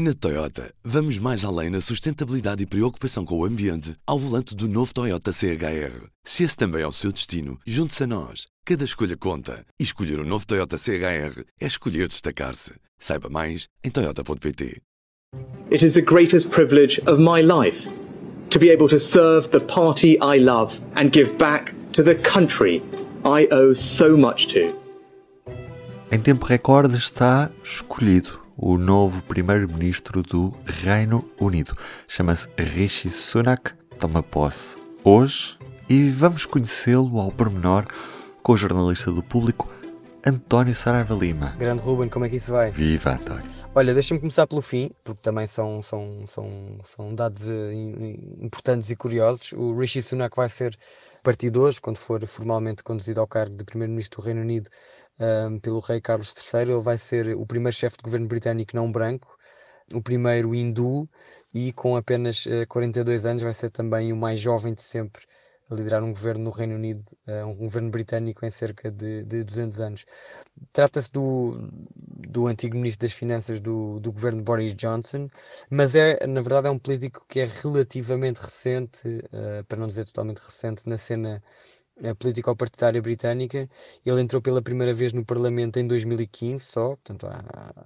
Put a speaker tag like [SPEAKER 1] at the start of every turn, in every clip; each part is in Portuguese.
[SPEAKER 1] Na Toyota, vamos mais além na sustentabilidade e preocupação com o ambiente ao volante do novo Toyota CHR. Se esse também é o seu destino, junte-se a nós. Cada escolha conta. E escolher o um novo Toyota CHR é escolher destacar-se. Saiba mais em Toyota.pt.
[SPEAKER 2] It is the greatest privilege of my life to be able to serve the party I love and give back to the country I owe so much to.
[SPEAKER 3] Em tempo recorde está escolhido o novo primeiro-ministro do Reino Unido. Chama-se Rishi Sunak, toma posse hoje e vamos conhecê-lo ao pormenor com o jornalista do público António Saraiva Lima.
[SPEAKER 4] Grande Ruben, como é que isso vai?
[SPEAKER 3] Viva, António.
[SPEAKER 4] Olha, deixa-me começar pelo fim, porque também são, são, são, são dados eh, importantes e curiosos. O Rishi Sunak vai ser partido hoje, quando for formalmente conduzido ao cargo de Primeiro-Ministro do Reino Unido um, pelo rei Carlos III, ele vai ser o primeiro chefe de governo britânico não branco, o primeiro hindu e com apenas uh, eh, 42 anos vai ser também o mais jovem de sempre a liderar um governo no Reino Unido, uh, um governo britânico em cerca de, de 200 anos. Trata-se do, do antigo Ministro das Finanças do, do governo Boris Johnson, mas é, na verdade, é um político que é relativamente recente, uh, para não dizer totalmente recente, na cena a política partidária britânica. Ele entrou pela primeira vez no Parlamento em 2015 só, portanto há,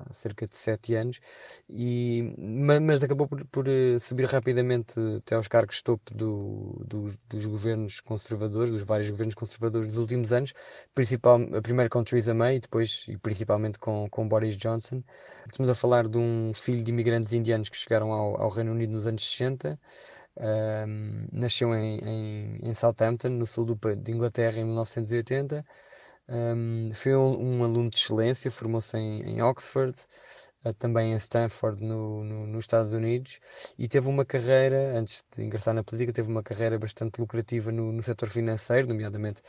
[SPEAKER 4] há cerca de sete anos, e, mas, mas acabou por, por, eh, subir rapidamente até aos cargos topo do, do, dos governos conservadores, dos vários governos conservadores dos últimos anos, principal, primeiro com Theresa May e depois e principalmente com, com Boris Johnson. Estamos a falar de um filho de imigrantes indianos que chegaram ao, ao Reino Unido nos anos 60, um, nasceu em, em, em, Southampton, no sul do, de Inglaterra, em 1980. Um, foi um, um, aluno de excelência, formou-se em, em, Oxford, uh, também em Stanford, no, no, nos Estados Unidos, e teve uma carreira, antes de ingressar na política, teve uma carreira bastante lucrativa no, no setor financeiro, nomeadamente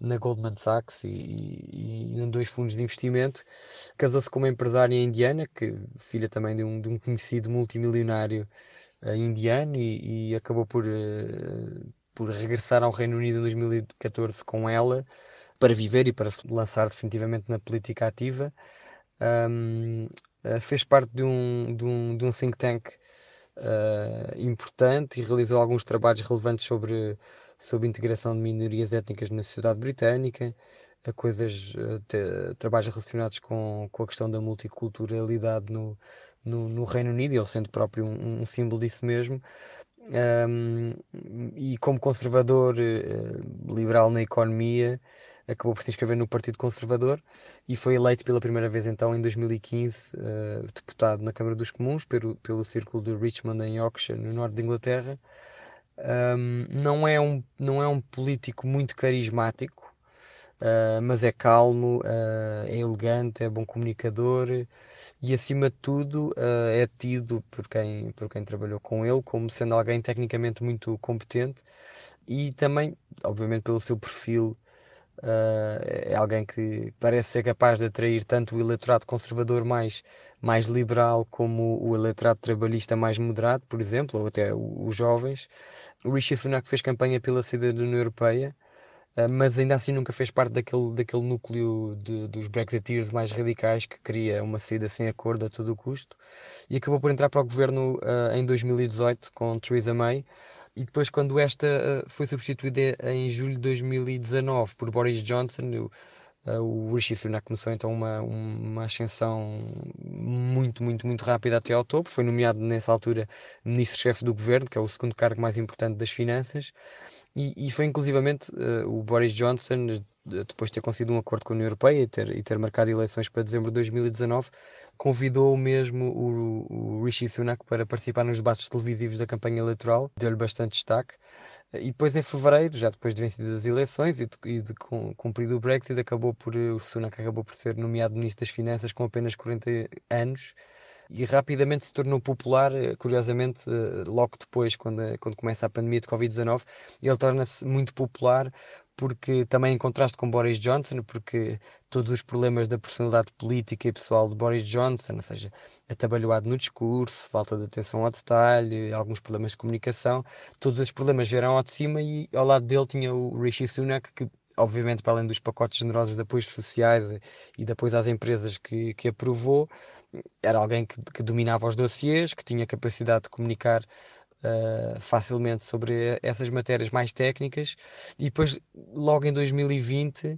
[SPEAKER 4] na Goldman Sachs e, e, e em dois fundos de investimento. Casou-se com uma empresária indiana, que filha também de um, de um conhecido multimilionário indiano e, e, acabou por, uh, por regressar ao Reino Unido em 2014 com ela para viver e para se lançar definitivamente na política ativa. Um, uh, fez parte de um, de um, de um think tank importante e realizou alguns trabalhos relevantes sobre, sobre integração de minorias étnicas na sociedade britânica, a coisas, a trabalhos relacionados com, com a questão da multiculturalidade no, no, no Reino Unido, ele sendo próprio um, um símbolo disso mesmo. Um, e como conservador uh, liberal na economia, acabou por se inscrever no Partido Conservador e foi eleito pela primeira vez então em 2015 uh, eh, deputado na Câmara dos Comuns pelo, pelo Círculo de Richmond em Yorkshire, no norte de Inglaterra. Um, não, é um, não é um político muito carismático, Uh, mas é calmo, uh, é elegante, é bom comunicador e, acima de tudo, uh, é tido por quem, por quem trabalhou com ele como sendo alguém tecnicamente muito competente e também, obviamente, pelo seu perfil. é alguém que parece ser capaz de atrair tanto o eleitorado conservador mais, mais liberal como o eleitorado trabalhista mais moderado, por exemplo, ou até os jovens. O Rishi Sunak fez campanha pela saída da União Europeia, mas ainda assim nunca fez parte daquele, daquele núcleo de, dos Brexiteers mais radicais que queria uma saída sem acordo a todo o custo. E acabou por entrar para o governo uh, em 2018 com Theresa May. E depois quando esta uh, foi substituída em julho de 2019 por Boris Johnson uh, o Rishi Sunak começou então uma, uma ascensão muito, muito, muito rápida até ao topo. Foi nomeado nessa altura ministro-chefe do governo que é o segundo cargo mais importante das finanças e, e foi inclusivamente uh, o Boris Johnson, depois de ter conseguido um acordo com a União Europeia e ter, e ter marcado eleições para dezembro de 2019, convidou mesmo o, o Rishi Sunak para participar nos debates televisivos da campanha eleitoral, deu-lhe bastante destaque. E depois, em fevereiro, já depois de vencidas as eleições e de, e de cumprido o Brexit, acabou por, o Sunak acabou por ser nomeado Ministro das Finanças com apenas 40 anos e rapidamente se tornou popular, eh, curiosamente, eh, logo depois, quando, quando começa a pandemia de Covid-19, ele torna-se muito popular porque também em contraste com Boris Johnson, porque todos os problemas da personalidade política e pessoal de Boris Johnson, ou seja, atabalhoado no discurso, falta de atenção ao detalhe, alguns problemas de comunicação, todos esses problemas vieram ao de cima e ao lado dele tinha o Rishi Sunak, que obviamente, para além dos pacotes generosos de apoios sociais e de apoios às empresas que, que aprovou, era alguém que, que dominava os dossiers, que tinha capacidade de comunicar uh, facilmente sobre essas matérias mais técnicas, e depois, logo em 2020,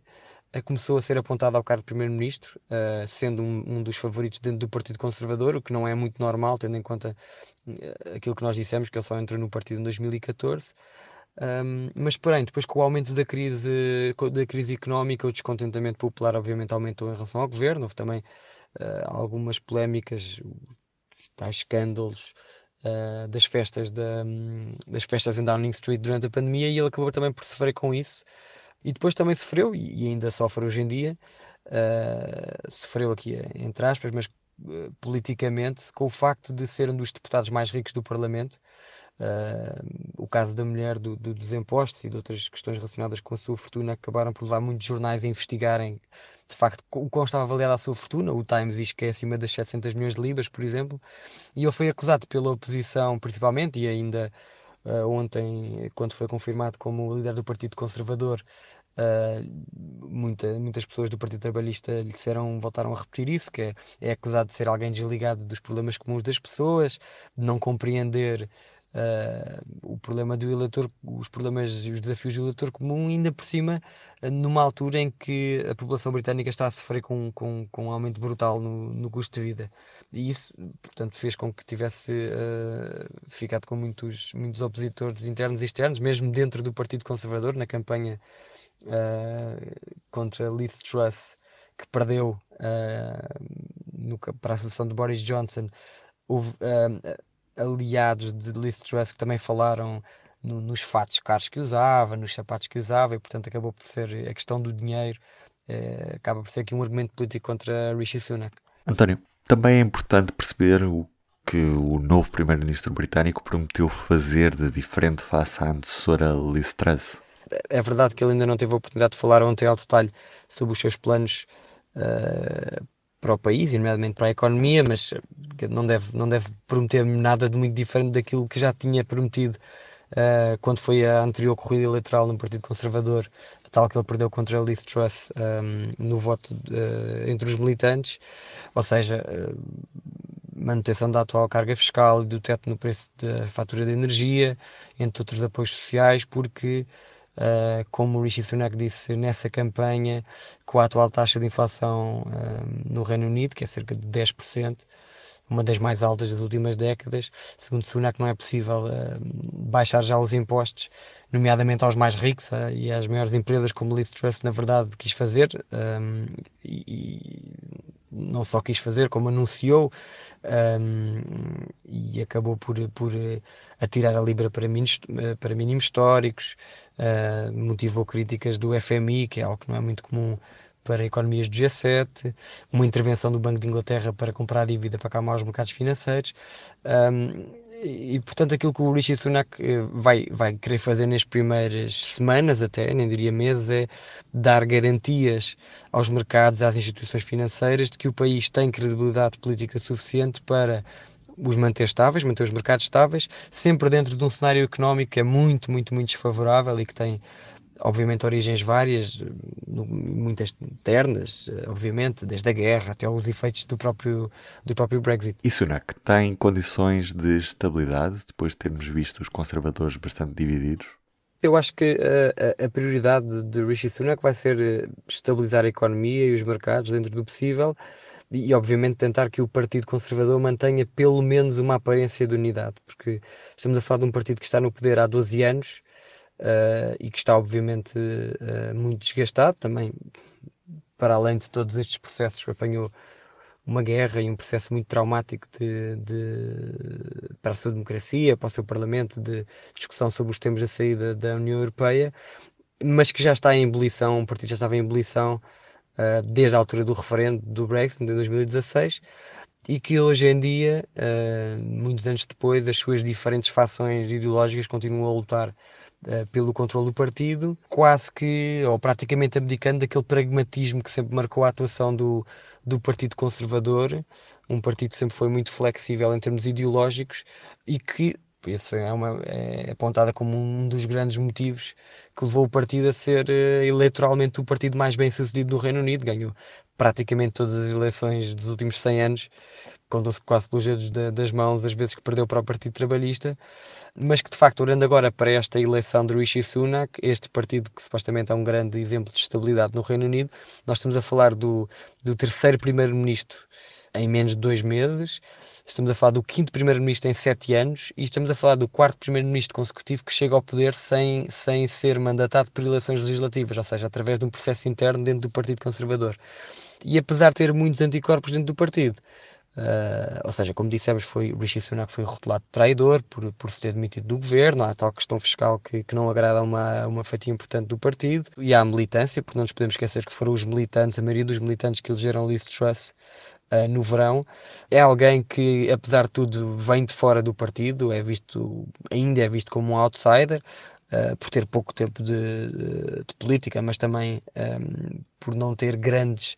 [SPEAKER 4] uh, começou a ser apontado ao cargo de Primeiro-Ministro, uh, sendo um, um, dos favoritos dentro do Partido Conservador, o que não é muito normal, tendo em conta aquilo que nós dissemos, que ele só entrou no partido em 2014. Um, mas, porém, depois com o aumento da crise, da crise económica, o descontentamento popular obviamente aumentou em relação ao governo. Houve também uh, algumas polémicas, tais escândalos uh, das, festas da, das festas em Downing Street durante a pandemia e ele acabou também por sofrer com isso. E depois também sofreu, e, ainda sofre hoje em dia, uh, sofreu aqui entre aspas, mas politicamente, com o facto de ser um dos deputados mais ricos do Parlamento Uh, o caso da mulher do, do, dos impostos e de outras questões relacionadas com a sua fortuna acabaram por levar muitos jornais a investigarem de facto o quão estava avaliada a sua fortuna. O Times diz que é acima das 700 milhões de libras, por exemplo, e ele foi acusado pela oposição principalmente e ainda uh, ontem, quando foi confirmado como líder do Partido Conservador. Uh, muita, muitas pessoas do Partido Trabalhista lhe disseram, voltaram a repetir isso, que é, é acusado de ser alguém desligado dos problemas comuns das pessoas, de não compreender uh, o problema do eleitor, os problemas e os desafios do eleitor comum, ainda por cima, numa altura em que a população britânica está a sofrer com, com, com um aumento brutal no, no custo de vida. E isso, portanto, fez com que tivesse uh, ficado com muitos, muitos opositores internos e externos, mesmo dentro do Partido Conservador, na campanha contra Liz Truss, que perdeu no, para a solução de Boris Johnson. Houve, uh, aliados de Liz Truss que também falaram no, nos fatos caros que usava, nos sapatos que usava, e portanto acabou por ser a questão do dinheiro, acaba por ser aqui um argumento político contra Rishi Sunak.
[SPEAKER 3] António, também é importante perceber o que o novo primeiro-ministro britânico prometeu fazer de diferente face à antecessora Liz Truss.
[SPEAKER 4] É verdade que ele ainda não teve a oportunidade de falar ontem ao detalhe sobre os seus planos uh, para o país, e nomeadamente para a economia, mas eh, não deve, não deve prometer nada de muito diferente daquilo que já tinha prometido uh, quando foi a anterior corrida eleitoral no Partido Conservador, tal que ele perdeu contra a Liz Truss um, ehm, no voto uh, entre os militantes, ou seja, manutenção da atual carga fiscal e do teto no preço da fatura de energia, entre outros apoios sociais, porque Uh, como o Rishi Sunak disse nessa campanha, com a atual taxa de inflação uh, no Reino Unido, que é cerca de 10%, uma das mais altas das últimas décadas, segundo Sunak não é possível uh, baixar já os impostos, nomeadamente aos mais ricos e às maiores empresas, como Liz Truss na verdade quis fazer, um, e, não só quis fazer, como anunciou um, e acabou por, por eh, atirar a Libra para mínimos, eh, para mínimos históricos, motivou críticas do FMI, que é algo que não é muito comum para economias do G7, uma intervenção do Banco de Inglaterra para comprar dívida para acalmar os mercados financeiros. Um, e portanto aquilo que o Rishi Sunak eh, vai, vai querer fazer nas primeiras semanas até, nem diria meses, é dar garantias aos mercados, às instituições financeiras de que o país tem credibilidade política suficiente para os manter estáveis, manter os mercados estáveis, sempre dentro de um cenário económico que é muito, muito, muito desfavorável e que tem obviamente origens várias, muitas ternas, obviamente, desde a guerra até os efeitos do próprio, do próprio Brexit.
[SPEAKER 3] E Sunak tem condições de estabilidade depois de termos visto os conservadores bastante divididos?
[SPEAKER 4] Eu acho que a, a, prioridade de Rishi Sunak vai ser eh, estabilizar a economia e os mercados dentro do possível e, obviamente, tentar que o Partido Conservador mantenha pelo menos uma aparência de unidade, porque estamos a falar de um partido que está no poder há 12 anos uh, e que está obviamente uh, muito desgastado também, para além de todos estes processos que apanhou uma guerra e um processo muito traumático de, de, para a sua democracia, para o seu Parlamento, de discussão sobre os temas da saída da União Europeia, mas que já está em ebulição, o partido já estava em ebulição uh, desde a altura do referendo do Brexit, em 2016, e que hoje em dia, uh, muitos anos depois, as suas diferentes fações ideológicas continuam a lutar uh, pelo controle do partido, quase que, ou praticamente abdicando daquele pragmatismo que sempre marcou a atuação do, do Partido Conservador, um partido que sempre foi muito flexível em termos ideológicos e que esse é, uma, é apontada como um dos grandes motivos que levou o partido a ser uh, eleitoralmente o partido mais bem sucedido no Reino Unido. Ganhou praticamente todas as eleições dos últimos 100 anos, contam-se quase pelos dedos das mãos as vezes que perdeu para o Partido Trabalhista, mas que de facto, olhando agora para esta eleição de Rishi Sunak, este partido que supostamente é um grande exemplo de estabilidade no Reino Unido, nós estamos a falar do, do terceiro primeiro-ministro em menos de dois meses, estamos a falar do quinto primeiro-ministro em sete anos e estamos a falar do quarto primeiro-ministro consecutivo que chega ao poder sem, sem ser mandatado por eleições legislativas, ou seja, através de um processo interno dentro do Partido Conservador. E apesar de ter muitos anticorpos dentro do partido, Uh, ou seja, como dissemos, foi, Rishi Sunak foi rotulado de traidor por, por se ter demitido do governo, há tal questão fiscal que, que não agrada a uma, uma fatia importante do partido, e há a militância, porque não nos podemos esquecer que foram os militantes, a maioria dos militantes que elegeram Liz Truss uh, no verão. É alguém que, apesar de tudo, vem de fora do partido, é visto, ainda é visto como um outsider, Uh, por ter pouco tempo de, de, de política, mas também um, ehm, por não ter grandes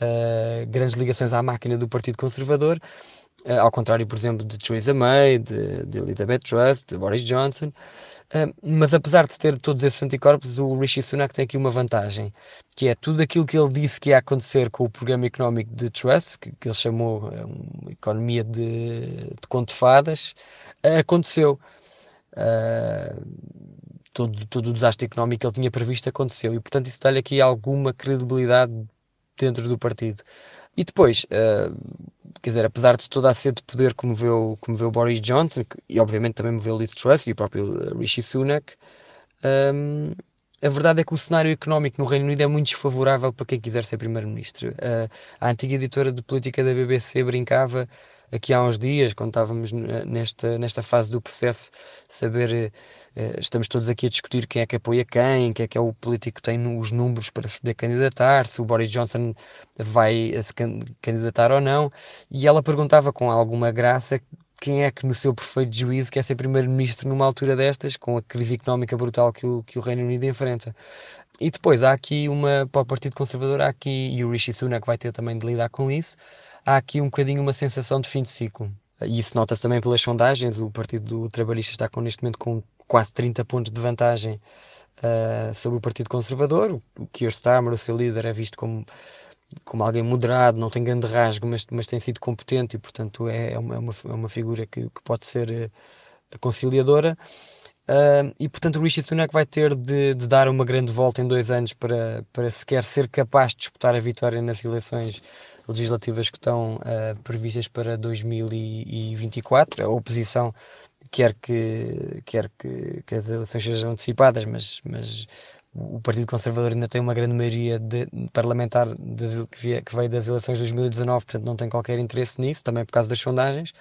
[SPEAKER 4] uh, grandes ligações à máquina do Partido Conservador, uh, ao contrário, por exemplo, de Theresa May, de, de Elizabeth Truss, de Boris Johnson. Mas apesar de ter todos esses anticorpos, o Rishi Sunak tem aqui uma vantagem, que é tudo aquilo que ele disse que ia acontecer com o programa económico de Truss, que, que ele chamou uma economia de, de conto fadas, aconteceu. Uh, todo, todo o desastre económico que ele tinha previsto aconteceu e portanto isso dá-lhe aqui alguma credibilidade dentro do partido. E depois, uh, quer dizer, apesar de toda a sede de poder que moveu, que moveu Boris Johnson, e obviamente também moveu Liz Truss e o próprio Rishi Sunak, um, a verdade é que o cenário económico no Reino Unido é muito desfavorável para quem quiser ser primeiro-ministro. Uh, a antiga editora de política da BBC brincava aqui há uns dias, quando estávamos nesta, nesta fase do processo, saber, uh, estamos todos aqui a discutir quem é que apoia quem, quem é que é o político que tem os números para se poder candidatar, se o Boris Johnson vai se candidatar ou não, e ela perguntava com alguma graça quem é que, no seu perfeito juízo, quer ser primeiro-ministro numa altura destas, com a crise económica brutal que o, que o Reino Unido enfrenta. E depois há aqui uma, para o Partido Conservador, há aqui, e o Rishi Sunak vai ter também de lidar com isso, há aqui um bocadinho uma sensação de fim de ciclo. E isso nota-se também pelas sondagens, o Partido Trabalhista está com, neste momento com quase 30 pontos de vantagem uh, sobre o Partido Conservador, o Keir Starmer, o seu líder, é visto como como alguém moderado, não tem grande rasgo, mas, mas tem sido competente e, portanto, é, é uma, é uma, é figura que, que pode ser uh, conciliadora. Uh, e, portanto, o Rishi Sunak vai ter de, de, dar uma grande volta em dois anos para, para sequer ser capaz de disputar a vitória nas eleições legislativas que estão uh, previstas para 2024. A oposição quer que, quer que, que as eleições sejam antecipadas, mas, mas o Partido Conservador ainda tem uma grande maioria de, parlamentar de, que, que veio das eleições de 2019, portanto não tem qualquer interesse nisso, também por causa das sondagens.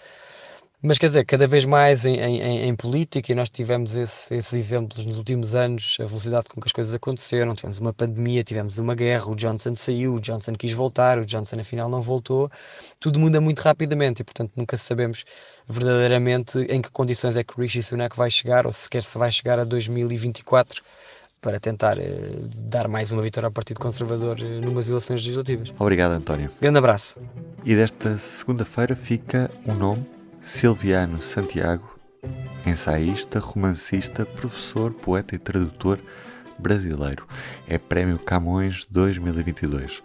[SPEAKER 4] Mas quer dizer, cada vez mais em, em, em política, e nós tivemos esse, esses exemplos nos últimos anos, a velocidade com que as coisas aconteceram. Tivemos uma pandemia, tivemos uma guerra, o Johnson saiu, o Johnson quis voltar, o Johnson afinal não voltou. Tudo muda muito rapidamente e, portanto, nunca sabemos verdadeiramente em que condições é que o Rishi Sunak vai chegar, ou sequer se vai chegar a 2024 para tentar eh, dar mais uma vitória ao Partido Conservador eh, numas eleições legislativas.
[SPEAKER 3] Obrigado, António.
[SPEAKER 4] Grande abraço.
[SPEAKER 3] E desta segunda-feira fica o nome Silviano Santiago, ensaísta, romancista, professor, poeta e tradutor brasileiro. É Prémio Camões 2022.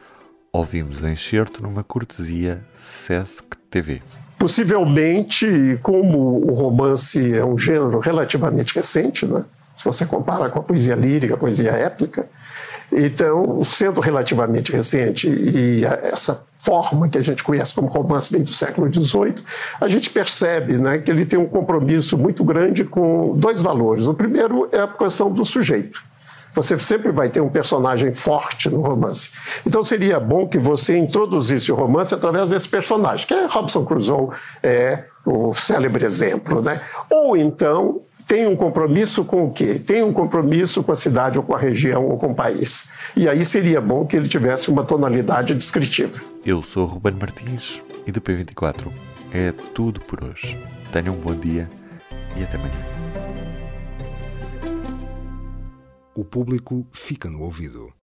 [SPEAKER 3] Ouvimos em enxerto numa cortesia Sesc TV.
[SPEAKER 5] Possivelmente, como o romance é um gênero relativamente recente, né? Se você compara com a poesia lírica, a poesia épica. Então, sendo relativamente recente e essa forma que a gente conhece como romance bem do século XVIII, a gente percebe né, que ele tem um compromisso muito grande com dois valores. O primeiro é a questão do sujeito. Você sempre vai ter um personagem forte no romance. Então seria bom que você introduzisse o romance através desse personagem, que é Robson Crusoe, é o célebre exemplo. Né? Ou então tem um compromisso com o quê? Tem um compromisso com a cidade ou com a região ou com o país. E aí seria bom que ele tivesse uma tonalidade descritiva.
[SPEAKER 3] Eu sou Ruben Martins e do P24 é tudo por hoje. Tenham um bom dia e até amanhã.
[SPEAKER 6] O público fica no ouvido.